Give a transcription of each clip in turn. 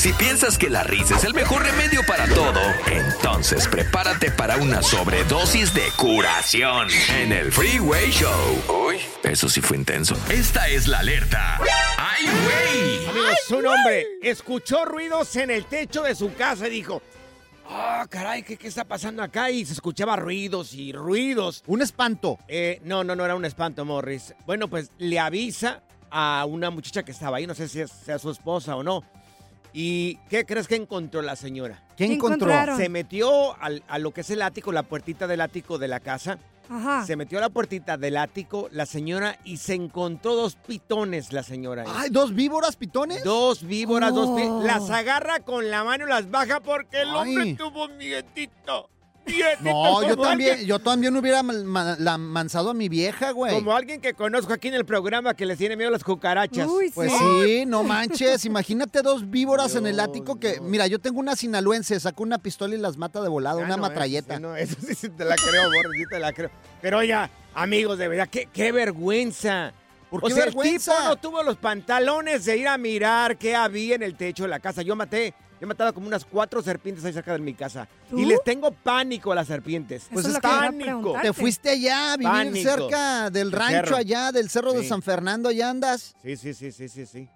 Si piensas que la risa es el mejor remedio para todo, entonces prepárate para una sobredosis de curación en el Freeway Show. Uy, eso sí fue intenso. Esta es la alerta. ¡Ay, güey! Amigos, un hombre escuchó ruidos en el techo de su casa y dijo, Ah, caray, ¿qué, ¿qué está pasando acá? Y se escuchaba ruidos y ruidos. Un espanto. Eh, no, no, no era un espanto, Morris. Bueno, pues le avisa a una muchacha que estaba ahí, no sé si es- sea su esposa o no. ¿Y qué crees que encontró la señora? ¿Qué ¿Qué encontró? encontraron? Se metió al- a lo que es el ático, la puertita del ático de la casa. Ajá. Se metió a la puertita del ático la señora y se encontró dos pitones la señora. Ay, dos víboras pitones. Dos víboras, dos pi- Oh. Las agarra con la mano y las baja porque el hombre tuvo un nietito. No, yo también, alguien- yo también hubiera la manzado a mi vieja, güey. Como alguien que conozco aquí en el programa que les tiene miedo a las cucarachas. Uy, Pues sí. sí, no manches. Imagínate dos víboras en el ático que. Dios. Mira, yo tengo una sinaloense, sacó una pistola y las mata de volada, Ah, una no, matralleta. Eso sí, no, eso sí, sí te la creo, Borre, sí te la creo. Pero ya, amigos, de verdad, qué, qué vergüenza. ¿Por o qué sea, vergüenza? el tipo no tuvo los pantalones de ir a mirar qué había en el techo de la casa. Yo maté, yo he matado como unas cuatro serpientes ahí cerca de mi casa. ¿Tú? Y les tengo pánico a las serpientes. Pues es pánico. Te fuiste allá a vivir Pánico. cerca del rancho cerro. allá, del cerro de. San Fernando, allá andas. Sí, sí, sí, sí, sí, sí.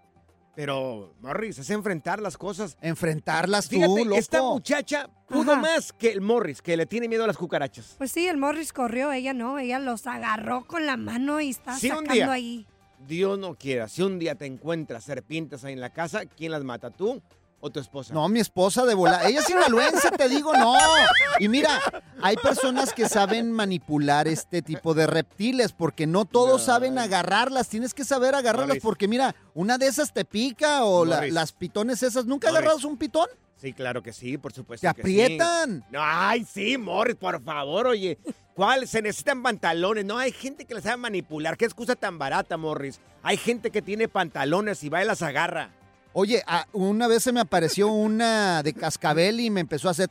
Pero, Morris, es enfrentar las cosas. Enfrentarlas tú, Fíjate, loco. esta muchacha pudo Ajá. más que el Morris, que le tiene miedo a las cucarachas. Pues sí, el Morris corrió, ella no, ella los agarró con la mano y está Sí, un sacando día. ahí. Dios no quiera, si un día te encuentras serpientes ahí en la casa, ¿quién las mata? ¿Tú o tu esposa? No, mi esposa de volar. Ella es sinaloense, te digo, no. Y mira, hay personas que saben manipular este tipo de reptiles porque no todos No. saben agarrarlas. Tienes que saber agarrarlas Morris. porque mira, una de esas te pica o la- las pitones esas. ¿Nunca Morris. agarras un pitón? Sí, claro que sí, por supuesto. Te sí. aprietan. No, ay, sí, Morris, por favor, oye. ¿Cuál? Se necesitan pantalones. No, hay gente que les sabe manipular. ¿Qué excusa tan barata, Morris? Hay gente que tiene pantalones y va y las agarra. Oye, ah, una vez se me apareció una de cascabel y me empezó a hacer...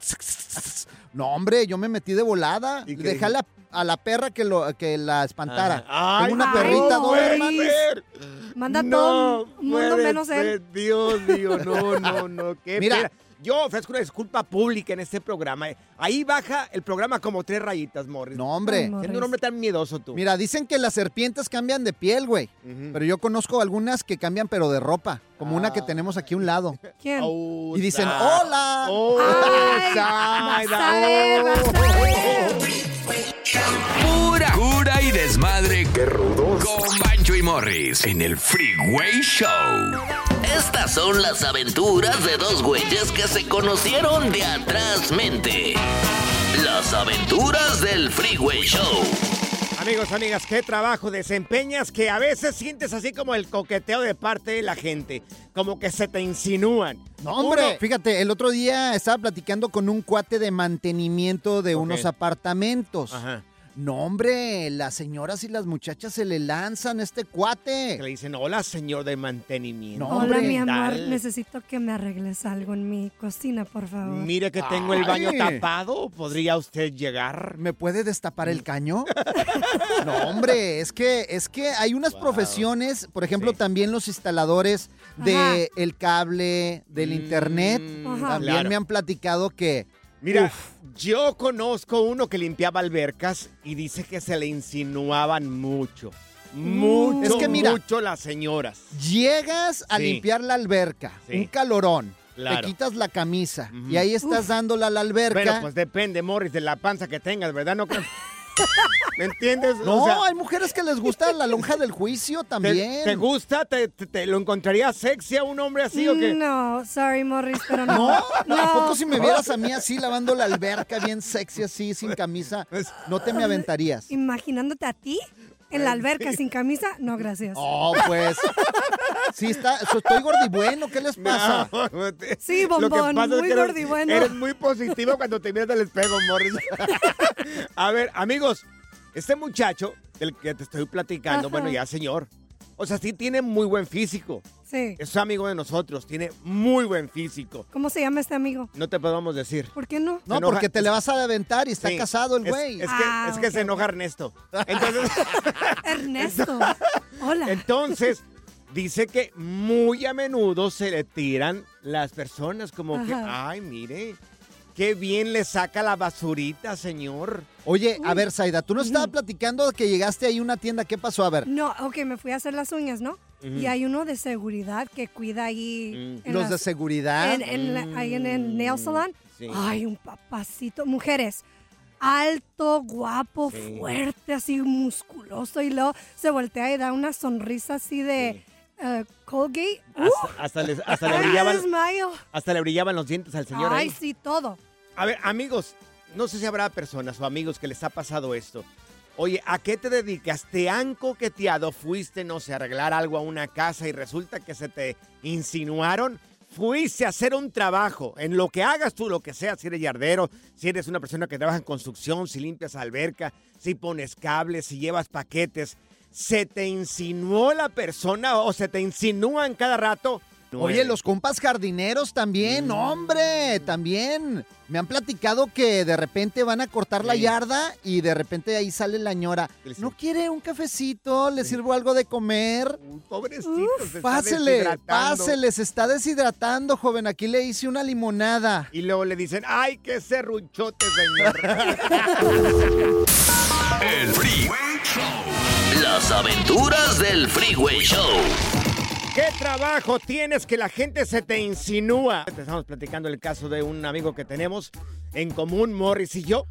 No, hombre, yo me metí de volada. ¿Y Dejé a la, a la perra que, lo, que la espantara. Ay, Tengo una no perrita ser. Manda No todo mundo menos él. Dios mío, no, no, no. Qué Mira. Yo ofrezco una disculpa pública en este programa. Ahí baja el programa como tres rayitas, Morris. No, hombre. Siendo un hombre tan miedoso tú. Mira, dicen que las serpientes cambian de piel, güey. Pero yo conozco algunas que cambian, pero de ropa. Como una que Ah. tenemos aquí a un lado. ¿Quién? Oh, Y dicen, sa- hola. Oh, Ay. Pura cura y desmadre. ¡Qué rudos! Con Bancho y Morris en el Freeway Show. Son las aventuras de dos güeyes que se conocieron de atrás mente. Las aventuras del Freeway Show. Amigos, amigas, ¿qué trabajo desempeñas que a veces sientes así como el coqueteo de parte de la gente? Como que se te insinúan. No, hombre, Uno- fíjate, el otro día estaba platicando con un cuate de mantenimiento de unos apartamentos. Ajá. No, hombre, las señoras y las muchachas se le lanzan a este cuate. Que le dicen, hola, señor de mantenimiento. No, Hola, hombre, mi amor. Necesito que me arregles algo en mi cocina, por favor. Mire que tengo el baño tapado. ¿Podría usted llegar? ¿Me puede destapar el caño? no, hombre, es que, es que hay unas profesiones, por ejemplo, Sí. también los instaladores de el cable, del internet, Mm, Ajá. también claro. me han platicado que Mira, Uf. Yo conozco uno que limpiaba albercas y dice que se le insinuaban mucho. Mucho, Mm. Es que mira. mucho las señoras. llegas a Sí. limpiar la alberca, Sí. un calorón, Claro. te quitas la camisa y ahí estás dándola a la alberca. Bueno, pues depende, Morris, de la panza que tengas, ¿verdad? No creo- ¿Me entiendes? no, O sea, hay mujeres que les gusta la lonja del juicio ¿te, también. te gusta? ¿Te, te- te- lo encontrarías sexy a un hombre así o qué? No, sorry, Morris, pero no. No, no. ¿a poco si me vieras a mí así lavando la alberca bien sexy así, sin camisa, no te me aventarías? Imaginándote a ti en la alberca sin camisa, no, gracias. Oh, pues. Sí, está, estoy gordibueno, ¿qué les pasa? No, te- Sí, bombón, pasa es muy que eres- gordibueno. Eres muy positivo cuando te miras al espejo, Morris. a ver, amigos, este muchacho del que te estoy platicando, Ajá. bueno, ya señor. O sea, sí tiene muy buen físico. Sí. Es amigo de nosotros, tiene muy buen físico. ¿Cómo se llama este amigo? No te podemos decir. ¿Por qué no? No, porque te le vas a aventar y está Sí, casado el güey. Es, que, Ah, es que se enoja Ernesto. Entonces, Ernesto. Hola. entonces, dice que muy a menudo se le tiran las personas como que, ay, mire, qué bien le saca la basurita, señor. Oye, a ver, Zaida, tú nos estabas platicando que llegaste ahí a una tienda. ¿Qué pasó? A ver, No, ok, me fui a hacer las uñas, ¿no? Y hay uno de seguridad que cuida ahí. Mm. en los las- de seguridad. en, en la- ahí en el nail salon. Sí. Ay, un papacito. Mujeres, alto, guapo, Sí. fuerte, así musculoso. Y luego se voltea y da una sonrisa así de eh, Colgate. Uh, Hasta, hasta le, hasta le brillaban, desmayo. hasta le brillaban los dientes al señor Ay, ahí. sí, todo. A ver, amigos, no sé si habrá personas o amigos que les ha pasado esto. Oye, ¿a qué te dedicas? ¿Te han coqueteado? ¿Fuiste, no sé, a arreglar algo a una casa y resulta que se te insinuaron? Fuiste a hacer un trabajo, en lo que hagas tú, lo que sea, si eres yardero, si eres una persona que trabaja en construcción, si limpias alberca, si pones cables, si llevas paquetes, ¿se te insinuó la persona o se te insinúan cada rato? Oye, los compas jardineros también, Mm. hombre, también. Me han platicado que de repente van a cortar la yarda y de repente ahí sale la ñora. ¿Qué le ¿No quiere un cafecito? ¿Le sirvo algo de comer? Está Pásele, deshidratando. pásele, se está deshidratando, joven. Aquí le hice una limonada. Y luego le dicen, ¡ay, qué serruchote, señor! El Freeway Show. Las aventuras del Freeway Show. ¿Qué trabajo tienes que la gente se te insinúa? Estamos platicando el caso de un amigo que tenemos en común, Morris y yo,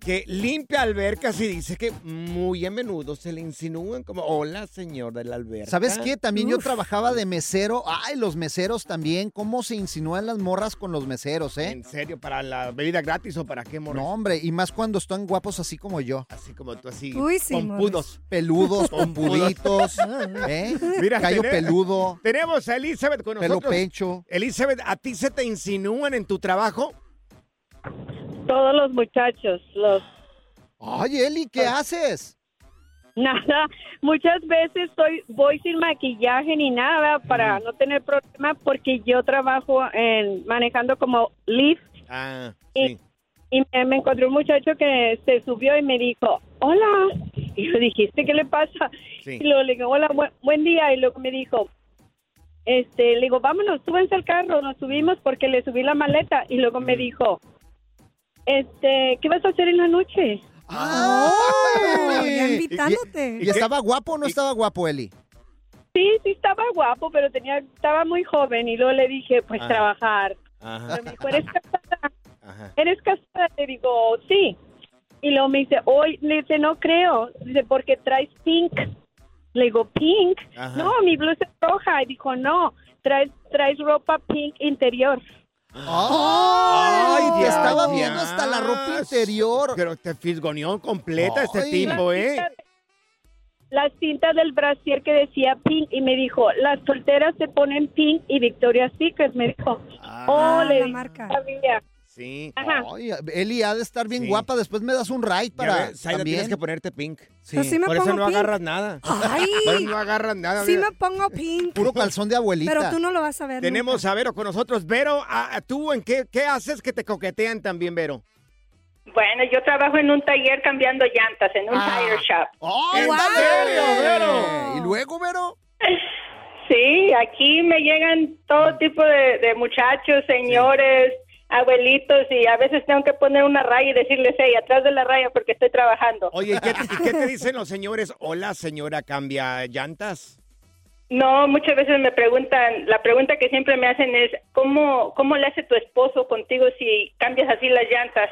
que limpia albercas y dice que muy a menudo se le insinúan como, hola, señor de la alberca. ¿Sabes qué? También yo trabajaba de mesero. Ay, los meseros también. ¿Cómo se insinúan las morras con los meseros, eh? ¿En serio? ¿Para la bebida gratis o para qué, Morris? No, hombre, y más cuando están guapos así como yo. Así como tú, así, Uy, sí, pompudos. Peludos, pompuditos, ¿eh? Mira, Callo tené- peludo, Tenemos a Elizabeth con pelo nosotros. pecho. Elizabeth, ¿a ti se te insinúan en tu trabajo? Todos los muchachos, los Ay, Eli, ¿qué haces? nada. Muchas veces estoy voy sin maquillaje ni nada para no tener problema porque yo trabajo en manejando como Lyft Ah, Y- sí. y me, me encontré un muchacho que se subió y me dijo, "Hola." Y yo dijiste, ¿qué le pasa? Sí. Y luego le digo, "Hola, buen, buen día." Y luego me dijo, este, le digo, "Vámonos, súbense al carro." Nos subimos porque le subí la maleta y luego me dijo, "Este, ¿qué vas a hacer en la noche?" Ya Ay. invitándote. ¿Y qué- estaba guapo o no y- estaba guapo, Eli? Sí, sí estaba guapo, pero tenía estaba muy joven y luego le dije, "Pues Ah. trabajar." Ajá, Pero me dijo, "¿Eres casada?" ajá. ¿eres casada? Le digo, sí. Y luego me dice, hoy, le dice, no creo. Dice, porque traes pink. Le digo, pink. Ajá. No, mi blusa es roja. Y dijo, no, traes, traes ropa pink interior. ¡Ay! te ya, estaba ya. viendo hasta la ropa interior. Pero te fisgoneó completa este tipo, ¿eh? la cinta del brasier que decía pink y me dijo, las solteras se ponen pink y Victoria's Secret, me dijo. oh, le la marca. "Sabía". Sí. Ajá. Ay, Eli ha de estar bien Sí. guapa. Después me das un ride para ves, Zaida, también. tienes que ponerte pink. Sí. Pero sí me Por eso pongo no pink. agarras nada. Ay, Por eso no agarras nada. sí mira. me pongo pink. Puro calzón de abuelita. Pero tú no lo vas a ver. Tenemos nunca. a Vero con nosotros. Vero, ¿a- a ¿tú en qué, qué haces que te coquetean también, Vero? Bueno, yo trabajo en un taller cambiando llantas, en un Ah. tire shop. ¡Oh, ¿En guau! serio, Vero? ¿Y luego, Vero? Sí, aquí me llegan todo tipo de, de muchachos, señores, abuelitos, y a veces tengo que poner una raya y decirles, hey, atrás de la raya porque estoy trabajando. Oye, ¿y qué, y qué te dicen los señores? Hola, señora, cambia llantas. No, muchas veces me preguntan, la pregunta que siempre me hacen es, ¿cómo, cómo le hace tu esposo contigo si cambias así las llantas?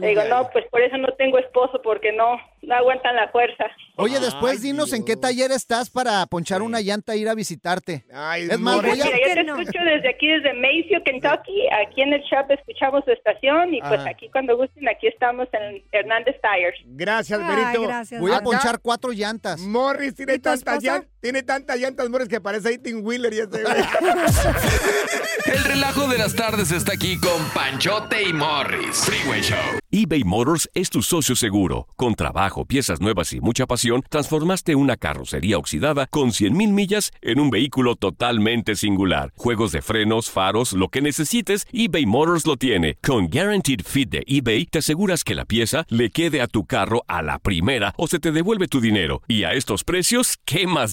Le digo, no, pues por eso no tengo esposo, porque no, no aguantan la fuerza. Oye, después Ay, dinos en qué taller estás para ponchar una llanta e ir a visitarte. Ay, Es más, voy a- Mira, yo te que no. escucho desde aquí, desde Mayfield, Kentucky. Aquí en el shop escuchamos su estación y pues Ajá. aquí cuando gusten, aquí estamos en Hernández Tires. Gracias, Ay, Verito. gracias. Voy a Acá, ponchar cuatro llantas. Morris tiene ¿Y tu tantas llantas, tiene tantas llantas, Morris, que parece 18 Wheeler y ese güey. El relajo de las tardes está aquí con Panchote y Morris. Freeway Show. eBay Motors es tu socio seguro. Con trabajo, piezas nuevas y mucha pasión, transformaste una carrocería oxidada con 100.000 millas en un vehículo totalmente singular. Juegos de frenos, faros, lo que necesites, eBay Motors lo tiene. Con Guaranteed Fit de eBay, te aseguras que la pieza le quede a tu carro a la primera o se te devuelve tu dinero. Y a estos precios, ¿qué más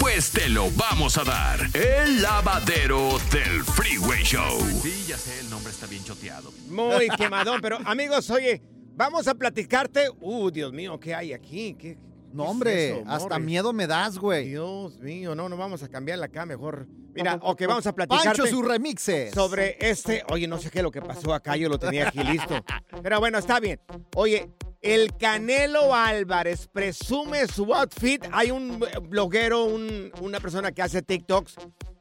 Pues te lo vamos a dar. El lavadero del Freeway Show. Sí, ya sé, el nombre está bien choteado. Muy quemadón, pero amigos, oye, vamos a platicarte. Uh, Dios mío, ¿qué hay aquí? ¿Qué, No, qué es hombre, eso, hasta miedo me das, güey. Dios mío, no, no vamos a cambiarla acá mejor. Mira, ok, vamos a platicarte Pancho, sus remixes. sobre este. Oye, no sé qué es lo que pasó acá, yo lo tenía aquí listo. Pero bueno, está bien. Oye, el Canelo Álvarez presume su outfit. Hay un bloguero, un- una persona que hace TikToks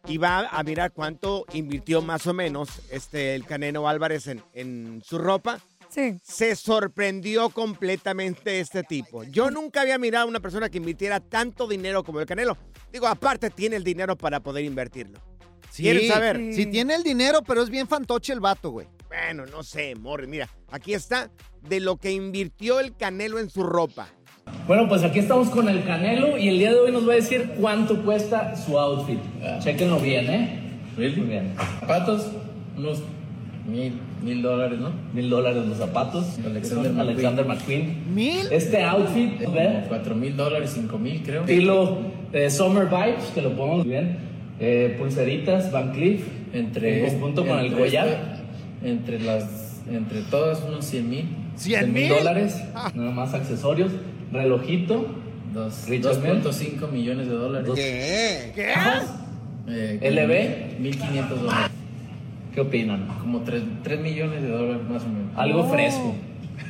y va a mirar cuánto invirtió más o menos este, el Canelo Álvarez en, en su ropa. Sí. Se sorprendió completamente este tipo. Yo nunca había mirado a una persona que invirtiera tanto dinero como el Canelo. Digo, aparte tiene el dinero para poder invertirlo. Sí, ¿Quieres saber? Sí, tiene el dinero, pero es bien fantoche el vato, güey. Bueno, no sé, Morris. Mira, aquí está de lo que invirtió el Canelo en su ropa. Bueno, pues aquí estamos con el Canelo y el día de hoy nos va a decir cuánto cuesta su outfit. Chéquenlo bien, ¿eh? Muy bien. Zapatos, unos mil, mil dólares, ¿no? Mil dólares los zapatos. Alexander McQueen. ¿Mil? Este outfit, ¿ver? Cuatro mil dólares, cinco mil creo. Estilo eh, Summer Vibes, que lo podemos bien. Eh, pulseritas, Van Cleef. Entre En conjunto con el collar. este, entre las, entre todas unos cien mil. ¿Cien mil? dólares. Nada más accesorios. Relojito. Dos, Richard Mille. 2.5 millones de dólares. Dos- ¿Qué? ¿Qué? Eh, LB. 1500 dólares. ¿Qué opinan? Como 3, millones de dólares más o menos. Algo Oh. fresco.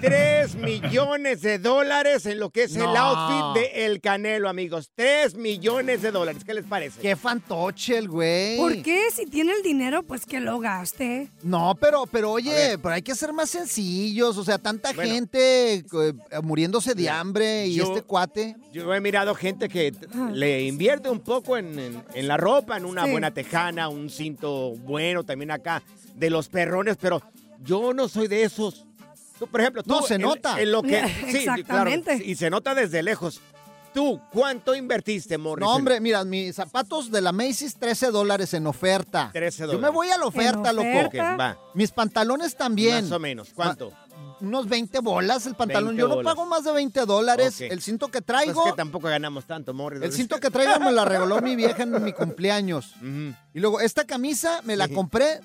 3 millones de dólares en lo que es el outfit de El Canelo, amigos. 3 millones de dólares. ¿Qué les parece? Qué fantoche el güey. ¿Por qué? Si tiene el dinero, pues que lo gaste. No, pero, pero oye, pero hay que ser más sencillos. O sea, tanta Bueno. gente eh, muriéndose de hambre y Yo- este cuate. Yo he mirado gente que t- le invierte un poco en, en- en la ropa, en una Sí. buena tejana, un cinto bueno también acá, de los perrones, pero yo no soy de esos. Tú, por ejemplo, tú, No, se en- nota. En lo que, sí, Exactamente. claro, y se nota desde lejos. Tú, ¿cuánto invertiste, Morris? No, hombre, mira, mis zapatos de la Macy's, 13 dólares en oferta. 13 Yo dólares. me voy a la oferta, ¿En loco. oferta? Ok, va. Mis pantalones también. Más o menos. ¿Cuánto? Unos 20 bolas el pantalón. 20 Yo no bolas. pago más de 20 dólares. El cinto que Pues traigo. que tampoco ganamos tanto, Morris. El cinto que traigo me la regaló mi vieja en mi cumpleaños. Y luego, esta camisa me la Sí. compré.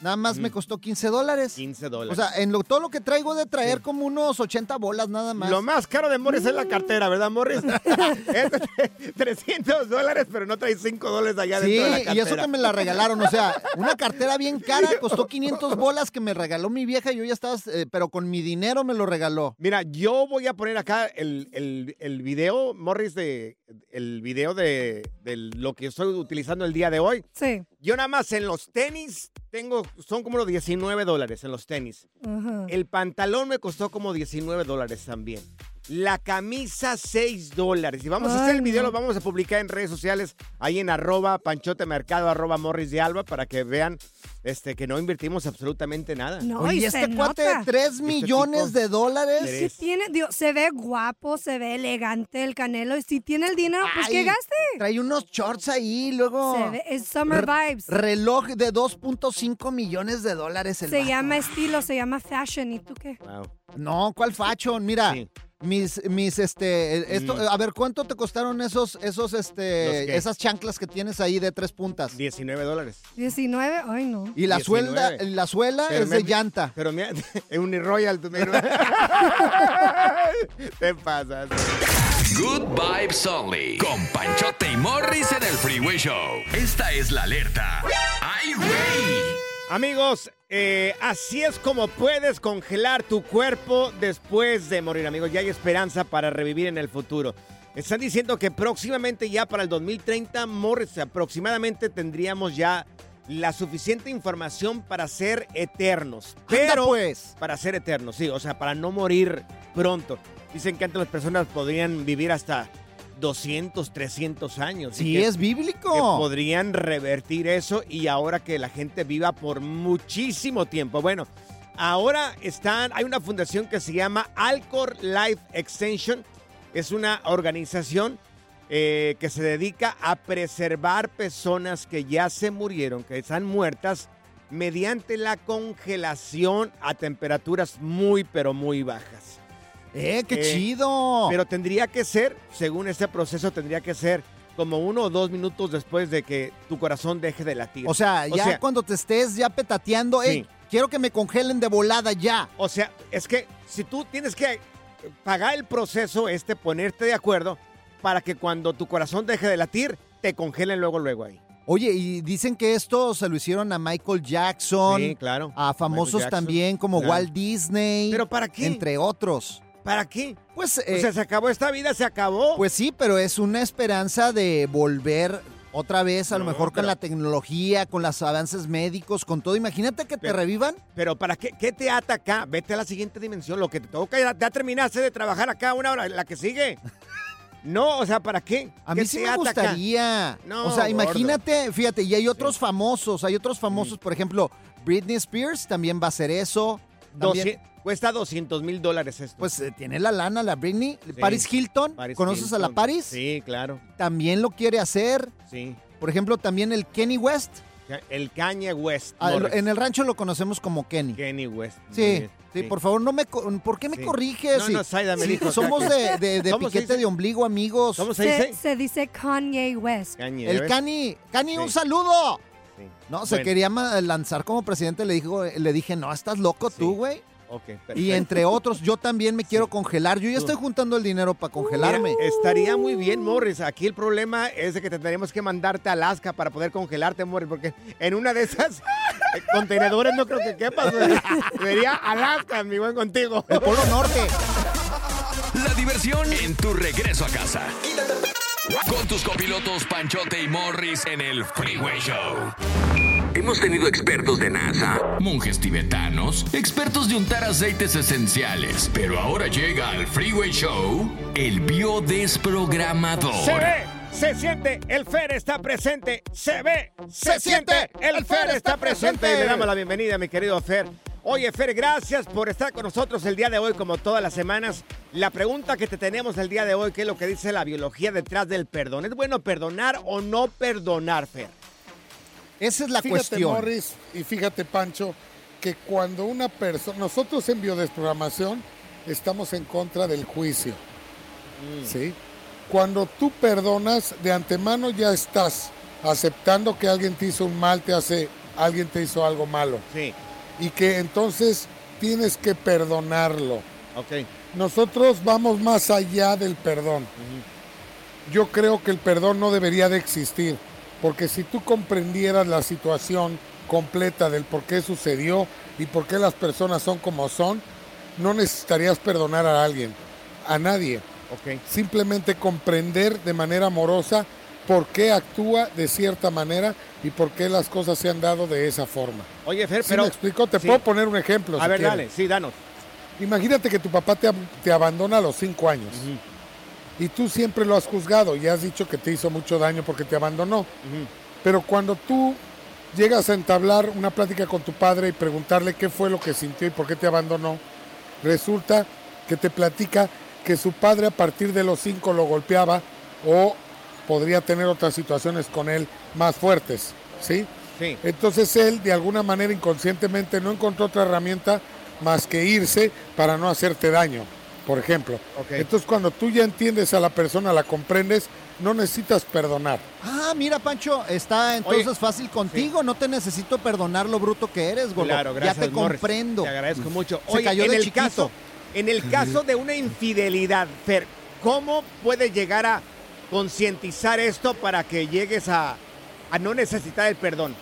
Nada más me costó 15 dólares. 15 O dólares. sea, en lo, todo lo que traigo de traer como unos 80 bolas nada más. Lo más caro de Morris es la cartera, ¿verdad, Morris? es 300 dólares, pero no trae 5 dólares allá Sí, dentro de la y eso que me la regalaron, o sea, una cartera bien cara, costó 500 bolas que me regaló mi vieja y yo ya estaba, eh, pero con mi dinero me lo regaló. Mira, yo voy a poner acá el, el, el video, Morris, de el video de, de lo que estoy utilizando el día de hoy. Sí. Yo nada más en los tenis tengo, son como los 19 dólares en los tenis. El pantalón me costó como 19 dólares también. La camisa, 6 dólares. Y vamos a hacer el video, no. lo vamos a publicar en redes sociales, ahí en arroba panchote mercado, arroba morris de alba, para que vean este, que no invertimos absolutamente nada. No, Oye, y este cuate nota. de 3 Este millones tipo- de dólares. Tiene, digo, se ve guapo, se ve elegante el canelo. Y si tiene el dinero, pues que gaste. Trae unos shorts ahí, luego. Se ve- es summer vibes. Reloj de 2.5 millones de dólares el Se vato. llama estilo, se llama fashion. ¿Y tú qué? No, ¿cuál fashion? Mira, mis, mis, este, esto, Mm. a ver, ¿cuánto te costaron esos, esos, ¿Los este, esas chanclas que tienes ahí de tres puntas? 19 dólares. 19, ay no. Y la 19. suelda, la suela Pero es me- de llanta. Pero mira, es un Royal, tú. Te pasas. Good Vibes Only. Con Panchote y Morris en el Freeway Show. Esta es la alerta. ¡Ay, güey! Amigos, eh, así es como puedes congelar tu cuerpo después de morir, amigos. Ya hay esperanza para revivir en el futuro. Están diciendo que próximamente ya para el 2030, Morris, aproximadamente tendríamos ya la suficiente información para ser eternos. Pero pues. para ser eternos, sí, o sea, para no morir pronto. Dicen que antes las personas podrían vivir hasta 200, 300 años. y Sí, que- es bíblico. que podrían revertir eso y ahora que la gente viva por muchísimo tiempo. Bueno, ahora están, hay una fundación que se llama Alcor Life Extension. Es una organización eh, que se dedica a preservar personas que ya se murieron, que están muertas, mediante la congelación a temperaturas muy, pero muy bajas. ¡Eh, qué Eh, chido! Pero tendría que ser, según este proceso, tendría que ser como uno o dos minutos después de que tu corazón deje de latir. o sea, ya cuando te estés ya petateando, Sí. "Ey, quiero que me congelen de volada ya. O sea, es que si tú tienes que pagar el proceso este, ponerte de acuerdo para que cuando tu corazón deje de latir, te congelen luego, luego ahí. Oye, y dicen que esto se lo hicieron a Michael Jackson. Sí, claro. A famosos Jackson, también como claro. Walt Disney. ¿Pero para qué? Entre otros. ¿Para qué? Pues, o sea, se acabó esta vida, se acabó. Pues sí, pero es una esperanza de volver otra vez, a lo mejor con la tecnología, con los avances médicos, con todo. Imagínate que te revivan. Pero ¿para qué, qué te ata acá? Vete a la siguiente dimensión. Lo que te toca, ya, ya terminaste de trabajar acá una hora, la que sigue. No, o sea, ¿para qué? A ¿Qué mí sí me gustaría. No, o sea, gordo. imagínate, fíjate, y hay otros famosos, hay otros famosos, por ejemplo, Britney Spears también va a hacer eso. Doci- cuesta 200 mil dólares esto. pues eh, tiene la lana la Britney. Sí. Paris Hilton, Paris ¿conoces a la. Paris? Sí, claro. También lo quiere hacer. Sí. Por ejemplo, también el Kenny West. El Kanye West. Ah, en el rancho lo conocemos como Kenny. Kenny West. Sí, sí, por favor, no me, co- ¿por qué me Sí. corriges? No, Sí, no, Zaida me sí, dijo acá somos de, de- de ¿Cómo se piquete dice? de ombligo, amigos. ¿Cómo se dice? se dice Kanye West. Kanye El West. Cani, Cani, un saludo. Sí. No, se Bueno. quería lanzar como presidente, le, dijo, le dije, no, estás loco tú, güey. Ok, Y entre otros, yo también me quiero congelar. Yo ya estoy juntando el dinero para congelarme. Mira, estaría muy bien, Morris. Aquí el problema es de que tendríamos que mandarte a Alaska para poder congelarte, Morris, porque en una de esas eh, contenedores no creo que quepas. güey. Sería Alaska, mi buen contigo. El Polo Norte. La diversión en tu regreso a casa. Con tus copilotos Panchote y Morris en el Freeway Show. Hemos tenido expertos de NASA, monjes tibetanos, expertos de untar aceites esenciales, pero ahora llega al Freeway Show el biodesprogramador. Se ve, se siente, el Fer está presente. Se ve, se, siente, el Fer está presente. Y le damos la bienvenida, mi querido Fer. Oye, Fer, gracias por estar con nosotros el día de hoy, como todas las semanas. La pregunta que te tenemos el día de hoy, ¿qué es lo que dice la biología detrás del perdón? ¿Es bueno perdonar o no perdonar, Fer? Esa es la fíjate, cuestión. Morris, y fíjate, Pancho, que cuando una persona. Nosotros en biodesprogramación estamos en contra del juicio. Mm. ¿Sí? Cuando tú perdonas, de antemano ya estás aceptando que alguien te hizo un mal, te hace, alguien te hizo algo malo. Sí. Y que entonces tienes que perdonarlo. Ok. Nosotros vamos más allá del perdón. Yo creo que el perdón no debería de existir, porque si tú comprendieras la situación completa del por qué sucedió y por qué las personas son como son, no necesitarías perdonar a alguien, a nadie. Ok. Simplemente comprender de manera amorosa por qué actúa de cierta manera y por qué las cosas se han dado de esa forma. Oye, Fer, ¿Sí pero... me explico? Te Sí. puedo poner un ejemplo. A si ver, quieres. dale, sí, danos. Imagínate que tu papá te, te abandona a los cinco años y tú siempre lo has juzgado y has dicho que te hizo mucho daño porque te abandonó. Pero cuando tú llegas a entablar una plática con tu padre y preguntarle qué fue lo que sintió y por qué te abandonó, resulta que te platica que su padre a partir de los cinco lo golpeaba o podría tener otras situaciones con él más fuertes, ¿sí? Sí. Entonces él de alguna manera inconscientemente no encontró otra herramienta más que irse para no hacerte daño, por ejemplo. Entonces cuando tú ya entiendes a la persona, la comprendes, no necesitas perdonar. Ah, mira, Pancho, está entonces fácil contigo. No te necesito perdonar lo bruto que eres, Golo. Claro, gracias, Ya te Morris. comprendo. Te agradezco mucho. Se Oye, cayó en de el chiquito. caso, en el caso de una infidelidad, Fer, ¿cómo puedes llegar a concientizar esto para que llegues a, a no necesitar el perdón?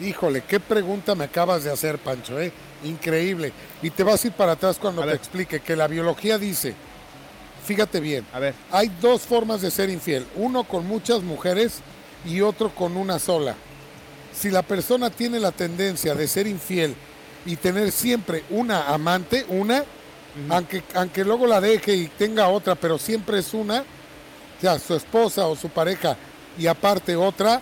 Híjole, qué pregunta me acabas de hacer, Pancho, ¿eh? Increíble. Y te vas a ir para atrás cuando te explique que la biología dice, fíjate bien, a ver. hay dos formas de ser infiel, uno con muchas mujeres y otro con una sola. Si la persona tiene la tendencia de ser infiel y tener siempre una amante, una, aunque, aunque luego la deje y tenga otra, pero siempre es una, sea, su esposa o su pareja y aparte otra,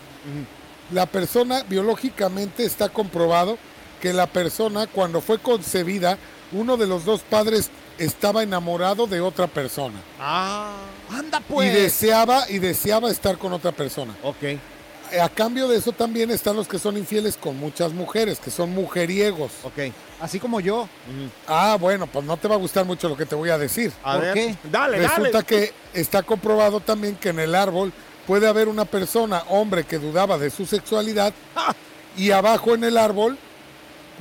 la persona biológicamente está comprobado que la persona cuando fue concebida, uno de los dos padres estaba enamorado de otra persona. Ah, anda Y pues. deseaba y deseaba estar con otra persona. Ok. A cambio de eso también están los que son infieles con muchas mujeres, que son mujeriegos. Ok. Así como yo. Ah, bueno, pues no te va a gustar mucho lo que te voy a decir. A ¿Por ver, qué? dale, Resulta dale. que está comprobado también que en el árbol puede haber una persona, hombre, que dudaba de su sexualidad y abajo en el árbol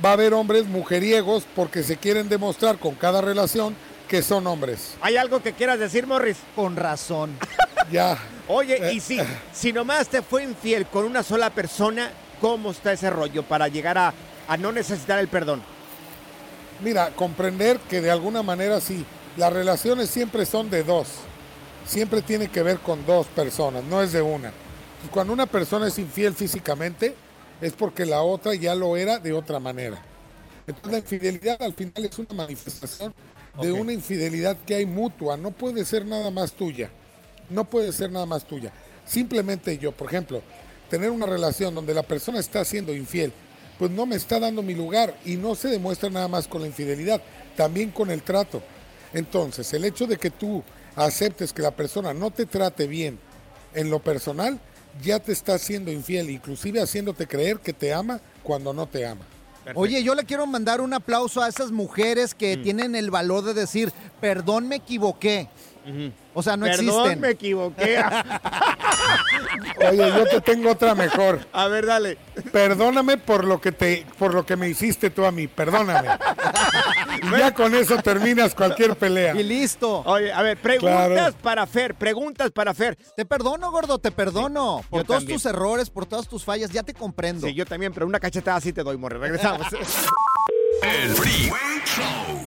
va a haber hombres mujeriegos porque se quieren demostrar con cada relación que son hombres. ¿Hay algo que quieras decir, Morris? Con razón. Ya. Oye, y si, si nomás te fue infiel con una sola persona, ¿cómo está ese rollo para llegar a, a no necesitar el perdón? Mira, comprender que de alguna manera sí, las relaciones siempre son de dos. Siempre tiene que ver con dos personas, no es de una. Y Cuando una persona es infiel físicamente, es porque la otra ya lo era de otra manera. Entonces la infidelidad al final es una manifestación de una infidelidad que hay mutua, no puede ser nada más tuya. No puede ser nada más tuya. Simplemente yo, por ejemplo, tener una relación donde la persona está siendo infiel, pues no me está dando mi lugar y no se demuestra nada más con la infidelidad, también con el trato. Entonces, el hecho de que tú aceptes que la persona no te trate bien en lo personal, ya te está haciendo infiel, inclusive haciéndote creer que te ama cuando no te ama. Oye, yo le quiero mandar un aplauso a esas mujeres que Mm. tienen el valor de decir, perdón, me equivoqué. O sea, no Perdón, existen. me equivoqué. Oye, yo te tengo otra mejor. A ver, dale. Perdóname por lo que te, por lo que me hiciste tú a mí. Perdóname. Y ya con eso terminas cualquier pelea. Y listo. Oye, a ver, preguntas Claro. para Fer, preguntas para Fer. Te perdono, gordo, te perdono. por todos también. tus errores, por todas tus fallas, ya te comprendo. Sí, yo también, pero una cachetada sí te doy, Morris. Regresamos. El Freeway Show.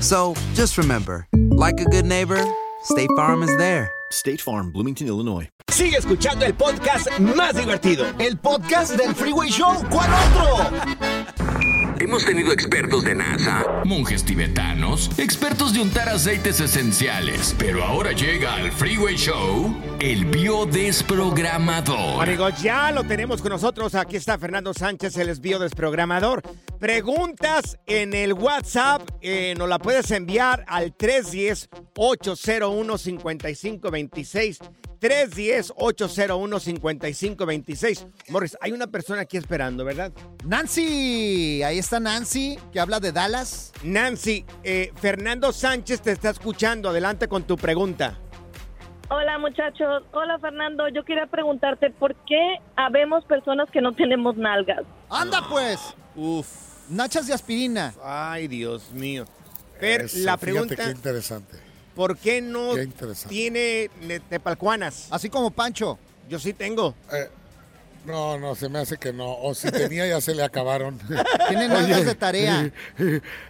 So just remember, like a good neighbor, State Farm is there. State Farm, Bloomington, Illinois. Sigue escuchando el podcast más divertido. El podcast del Freeway Show. ¿Cuál otro? Hemos tenido expertos de NASA, monjes tibetanos, expertos de untar aceites esenciales, pero ahora llega al Freeway Show el biodesprogramador. Amigos, ya lo tenemos con nosotros. Aquí está Fernando Sánchez, el es biodesprogramador. Preguntas en el WhatsApp, eh, nos la puedes enviar al 310-801-5526. 310-801-5526. Morris, hay una persona aquí esperando, ¿verdad? Nancy, ahí está Nancy, que habla de Dallas. Nancy, eh, Fernando Sánchez te está escuchando. Adelante con tu pregunta. Hola muchachos, hola Fernando, yo quería preguntarte por qué habemos personas que no tenemos nalgas. Anda pues. Uf. Nachas de aspirina. Ay, Dios mío. Pero Eso, la fíjate pregunta, qué interesante. ¿Por qué no Qué tiene ne- tepalcuanas? Así como Pancho. Yo sí tengo. Eh, no, no, se me hace que no. O si tenía, ya se le acabaron. Tiene nalgas de tarea.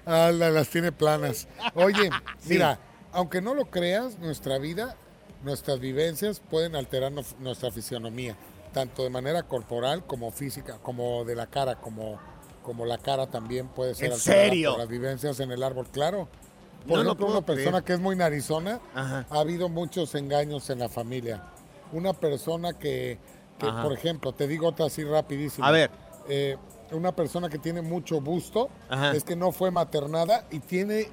ah, la- las tiene planas. Oye, mira, aunque no lo creas, nuestra vida, nuestras vivencias pueden alterar nuestra fisionomía, tanto de manera corporal como física, como de la cara, como, como la cara también puede ser ¿En alterada serio? por las vivencias en el árbol, claro. Por No ejemplo, una persona creer. que es muy narizona, Ajá. ha habido muchos engaños en la familia. Una persona que, por ejemplo, te digo otra así rapidísimo. A ver. Eh, una persona que tiene mucho busto Ajá. es que no fue maternada y tiene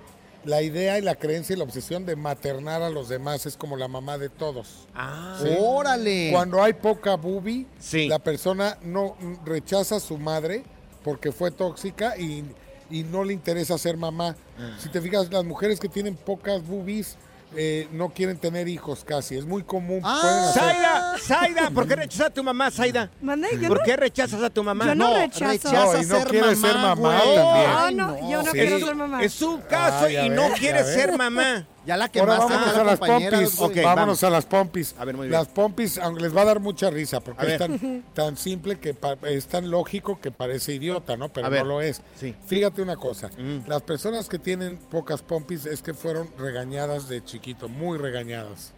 la idea y la creencia y la obsesión de maternar a los demás. Es como la mamá de todos. Ah. ¿sí? Órale. Cuando hay poca boobie, Sí. la persona no rechaza a su madre porque fue tóxica y, y no le interesa ser mamá. Ah. Si te fijas, las mujeres que tienen pocas boobies eh, no quieren tener hijos casi. Es muy común. Ah. pueden hacer- Zaida, Zaida, ¿por qué rechazas a tu mamá, Zaida? ¿Por no- qué rechazas a tu mamá? Yo no rechazo. Rechaza No, y no ser quiere mamá, ser mamá güey. también. No, Ay, no, yo no sí. quiero ser mamá. Es su caso Ah, ya y ves, no ya quiere ves. ser mamá. Ya la Ahora quemaste vámonos con a las compañeras, pompis. vámonos vamos. a las pompis. A ver, muy bien. Las pompis, aunque les va a dar mucha risa, porque A es tan, tan simple que es tan lógico que parece idiota, ¿no? Pero A ver. no lo es. Sí. Fíjate una cosa. Mm. Las personas que tienen pocas pompis es que fueron regañadas de chiquito, muy regañadas.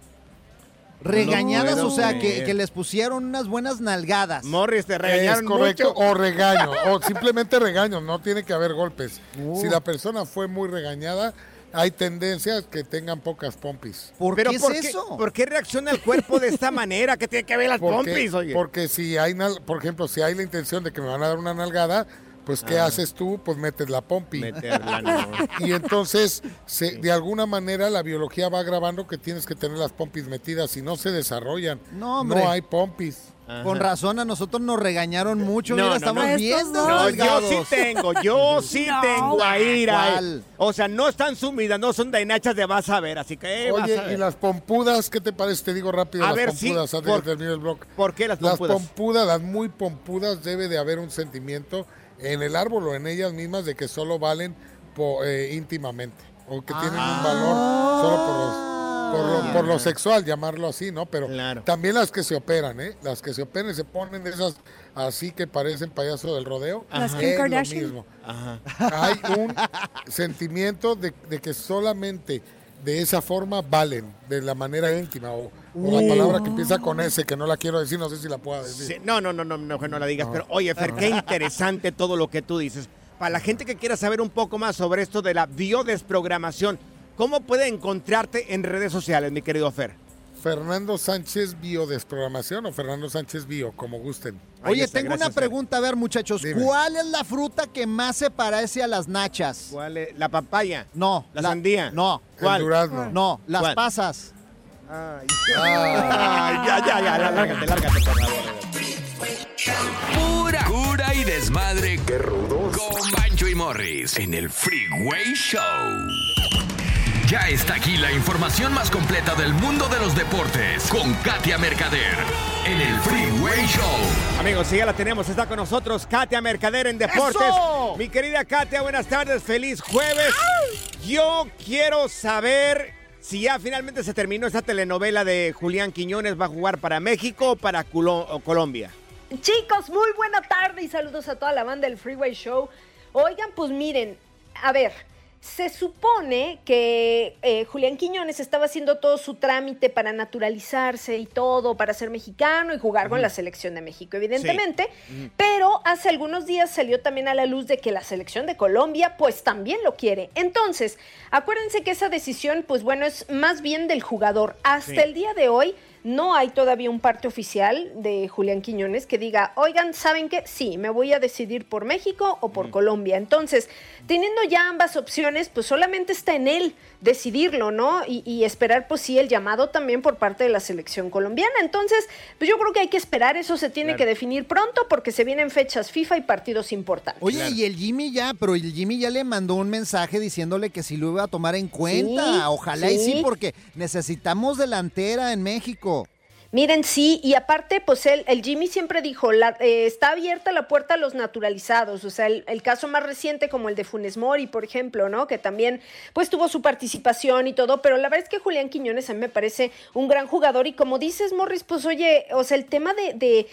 Regañadas, No o sea, que les pusieron unas buenas nalgadas. Morris, te regañaron es correcto. mucho. O regaño. o simplemente regaño. No tiene que haber golpes. Uh. Si la persona fue muy regañada, hay tendencias que tengan pocas pompis. ¿Por Pero qué ¿por es qué, eso? ¿por qué reacciona el cuerpo de esta manera? ¿Qué tiene que ver las Porque, pompis, oye? porque si hay, nal- por ejemplo, si hay la intención de que me van a dar una nalgada, pues ¿qué Ah. haces tú? Pues metes la pompi. Meterla, no. Y entonces, se- de alguna manera, la biología va grabando que tienes que tener las pompis metidas y no se desarrollan. No, hombre. No hay pompis. Con razón, a nosotros nos regañaron mucho. No, mira, no, estamos no. bien No, yo sí tengo, yo sí No, tengo. ¿cuál? O sea, no están sumidas, no son de nachas de vas a ver, así que eh, vas a Oye, ver. y las pompudas, ¿qué te parece? Te digo rápido A las ver, sí, pompudas antes por- de terminar el blog. ¿Por qué las Las pompudas? pompudas, las muy pompudas, debe de haber un sentimiento en el árbol o en ellas mismas de que solo valen po- eh, íntimamente o que tienen un valor solo por los por lo, por lo sexual, llamarlo así, ¿no? Pero también las que se operan, ¿eh? Las que se operan y se ponen esas así que parecen payaso del rodeo. Las es Kim lo Kardashian. mismo. Hay un sentimiento de, de que solamente de esa forma valen, de la manera íntima, o, o la Uh. palabra que empieza con ese, que no la quiero decir, no sé si la puedo decir. Sí, no, no, no, no, no, no la digas. Pero oye, Fer, qué interesante todo lo que tú dices. Para la gente que quiera saber un poco más sobre esto de la biodesprogramación, ¿cómo puede encontrarte en redes sociales, mi querido Fer? Fernando Sánchez Biodesprogramación o Fernando Sánchez Bio, como gusten. Oye, tengo una pregunta, a ver, muchachos. Dime. ¿Cuál es la fruta que más se parece a las nachas? ¿Cuál es? ¿La papaya? No. ¿La sandía? No. ¿Cuál? El durazno. No, las ¿Cuál? pasas. Ay, ya, ya, ya, lárgate, lárgate, por favor. Pura cura y desmadre. Qué rudos. Con Bancho y Morris en el Freeway Show. Ya está aquí la información más completa del mundo de los deportes con Katia Mercader en el Freeway Show. Amigos, sí, ya la tenemos. Está con nosotros Katia Mercader en Deportes. ¡Eso! Mi querida Katia, buenas tardes. Feliz jueves. Yo quiero saber si ya finalmente se terminó esta telenovela de Julián Quiñones. ¿Va a jugar para México o para Colombia? Chicos, muy buena tarde y saludos a toda la banda del Freeway Show. Oigan, pues miren, a ver, se supone que eh, Julián Quiñones estaba haciendo todo su trámite para naturalizarse y todo, para ser mexicano y jugar con la selección de México, evidentemente. Pero hace algunos días salió también a la luz de que la selección de Colombia pues también lo quiere. Entonces, acuérdense que esa decisión pues bueno es más bien del jugador. Hasta Sí. el día de hoy no hay todavía un parte oficial de Julián Quiñones que diga, oigan, ¿saben qué? Sí, me voy a decidir por México o por Colombia. Entonces, teniendo ya ambas opciones, pues solamente está en él decidirlo, ¿no? Y, y esperar, pues sí, el llamado también por parte de la selección colombiana. Entonces, pues yo creo que hay que esperar, eso se tiene Claro. que definir pronto porque se vienen fechas FIFA y partidos importantes. Oye, y el Jimmy ya, pero el Jimmy ya le mandó un mensaje diciéndole que si lo iba a tomar en cuenta. Sí, Ojalá y sí. porque necesitamos delantera en México. Miren, sí, y aparte, pues él, el Jimmy siempre dijo, la- eh, está abierta la puerta a los naturalizados, o sea, el, el caso más reciente como el de Funes Mori, por ejemplo, ¿no? Que también, pues tuvo su participación y todo, pero la verdad es que Julián Quiñones a mí me parece un gran jugador y como dices, Morris, pues oye, o sea, el tema de, de-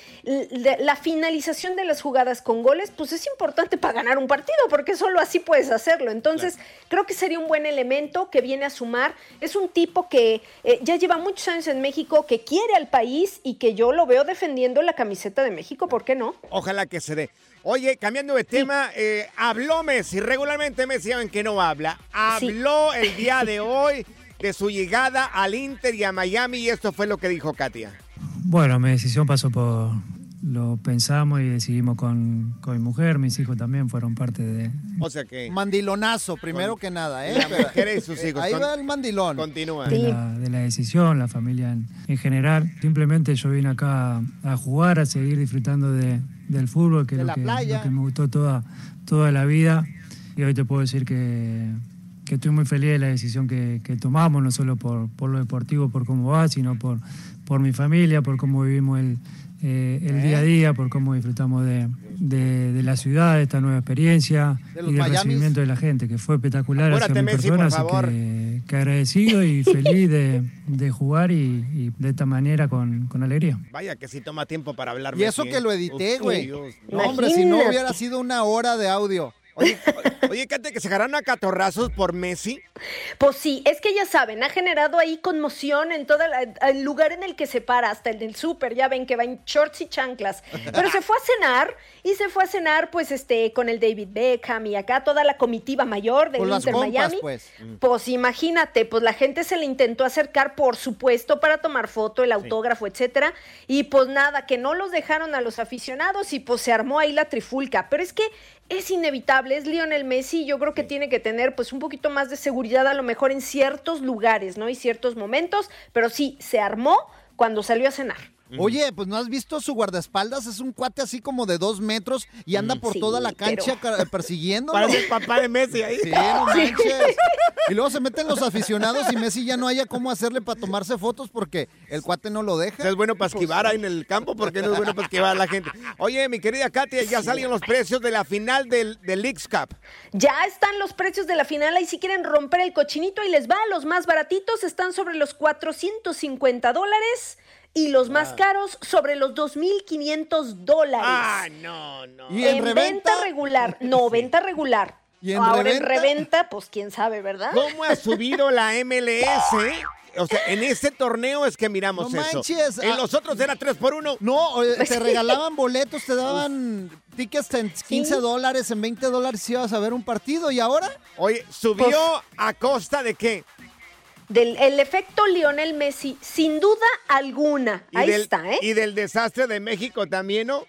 de la finalización de las jugadas con goles, pues es importante para ganar un partido, porque solo así puedes hacerlo. Entonces, creo que sería un buen elemento que viene a sumar. Es un tipo que eh, ya lleva muchos años en México, que quiere al país y que yo lo veo defendiendo la camiseta de México, ¿por qué no? Ojalá que se dé. Oye, cambiando de tema, eh, habló Messi. Regularmente Messi saben que no habla. Habló el día de hoy de su llegada al Inter y a Miami y esto fue lo que dijo Katia. Bueno, mi decisión pasó por. Lo pensamos y decidimos con, con mi mujer, mis hijos también fueron parte de. O sea que... Mandilonazo, primero que nada, ¿eh? La mujer y sus hijos. Ahí Con- va el mandilón. Continúa. de la, de la decisión, la familia en, en general. Simplemente yo vine acá a jugar, a seguir disfrutando de, del fútbol, que es De lo la que, playa. lo que me gustó toda, toda la vida. Y hoy te puedo decir que, que estoy muy feliz de la decisión que, que tomamos, no solo por, por lo deportivo, por cómo va, sino por, por mi familia, por cómo vivimos el, eh, el día a día, por cómo disfrutamos de, de- de la ciudad, de esta nueva experiencia De y del Miamis. recibimiento de la gente, que fue espectacular hacia mi Messi, persona, así que, que agradecido y feliz de, de jugar y, y de esta manera con, con alegría. Vaya que sí toma tiempo para hablar Y eso Messi, que ¿eh? lo edité, güey. No, hombre, si no hubiera sido una hora de audio. Oye, oye, Katia, que se agarraron a catorrazos por Messi. Pues sí, es que ya saben, ha generado ahí conmoción en todo el lugar en el que se para, hasta el del súper, ya ven que va en shorts y chanclas. Pero se fue a cenar y se fue a cenar pues este con el David Beckham y acá toda la comitiva mayor del Inter compas, Miami. pues. Pues imagínate, pues la gente se le intentó acercar, por supuesto, para tomar foto, el autógrafo, etcétera. Y pues nada, que no los dejaron a los aficionados y pues se armó ahí la trifulca. Pero es que es inevitable, es Lionel Messi, yo creo que tiene que tener pues un poquito más de seguridad a lo mejor en ciertos lugares, ¿no? Y ciertos momentos, pero sí, se armó cuando salió a cenar. Oye, pues no has visto su guardaespaldas, es un cuate así como de dos metros y anda por Sí, toda la cancha pero- ca- persiguiendo. Parece el papá de Messi ahí. Sí, no manches. Y luego se meten los aficionados y Messi ya no haya cómo hacerle para tomarse fotos porque el cuate no lo deja. Es bueno para esquivar ahí en el campo porque no es bueno para esquivar a la gente. Oye, mi querida Katia, ya salieron los precios de la final del, del Leagues Cup. Ya están los precios de la final. Ahí si quieren romper el cochinito, ahí les va. Los más baratitos están sobre los 450 dólares y los más caros sobre los 2.500 dólares. Ah, no, no. ¿Y en reventa? venta regular. No, venta regular. ¿Y en Ahora en reventa? pues quién sabe, ¿verdad? ¿Cómo ha subido la MLS? O sea, en este torneo es que miramos No eso. manches, En ah. los otros era 3 por 1 No, eh, te regalaban boletos, te daban tickets en 15 dólares, en 20 dólares si ibas a ver un partido y ahora Oye, ¿subió a costa de qué? Del el efecto Lionel Messi, sin duda alguna. Y Ahí del, está, ¿eh? Y del desastre de México también, ¿no?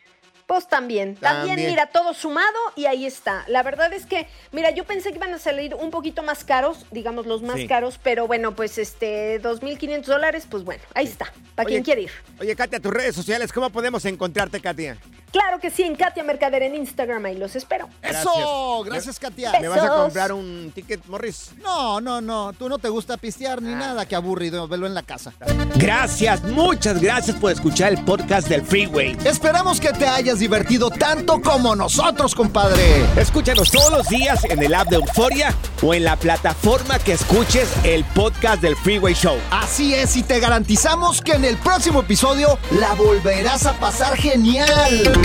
Pues también, también, También. mira, todo sumado y ahí está. La verdad es que, mira, yo pensé que iban a salir un poquito más caros, digamos los más Sí. caros, pero bueno, pues este, 2.500 dólares, pues bueno, ahí está, para Oye, quien quiere ir. Oye, Katia, tus redes sociales, ¿cómo podemos encontrarte, Katia? Claro que sí, en Katia Mercader en Instagram, ahí los espero. ¡Eso! Gracias, Katia. ¿Me vas a comprar un ticket, Morris? No, no, no, tú no te gusta pistear ni nada, qué aburrido, velo en la casa. Gracias, muchas gracias por escuchar el podcast del Freeway. Esperamos que te hayas divertido tanto como nosotros, compadre. Escúchanos todos los días en el app de Euforia o en la plataforma que escuches el podcast del Freeway Show. Así es, y te garantizamos que en el próximo episodio la volverás a pasar genial.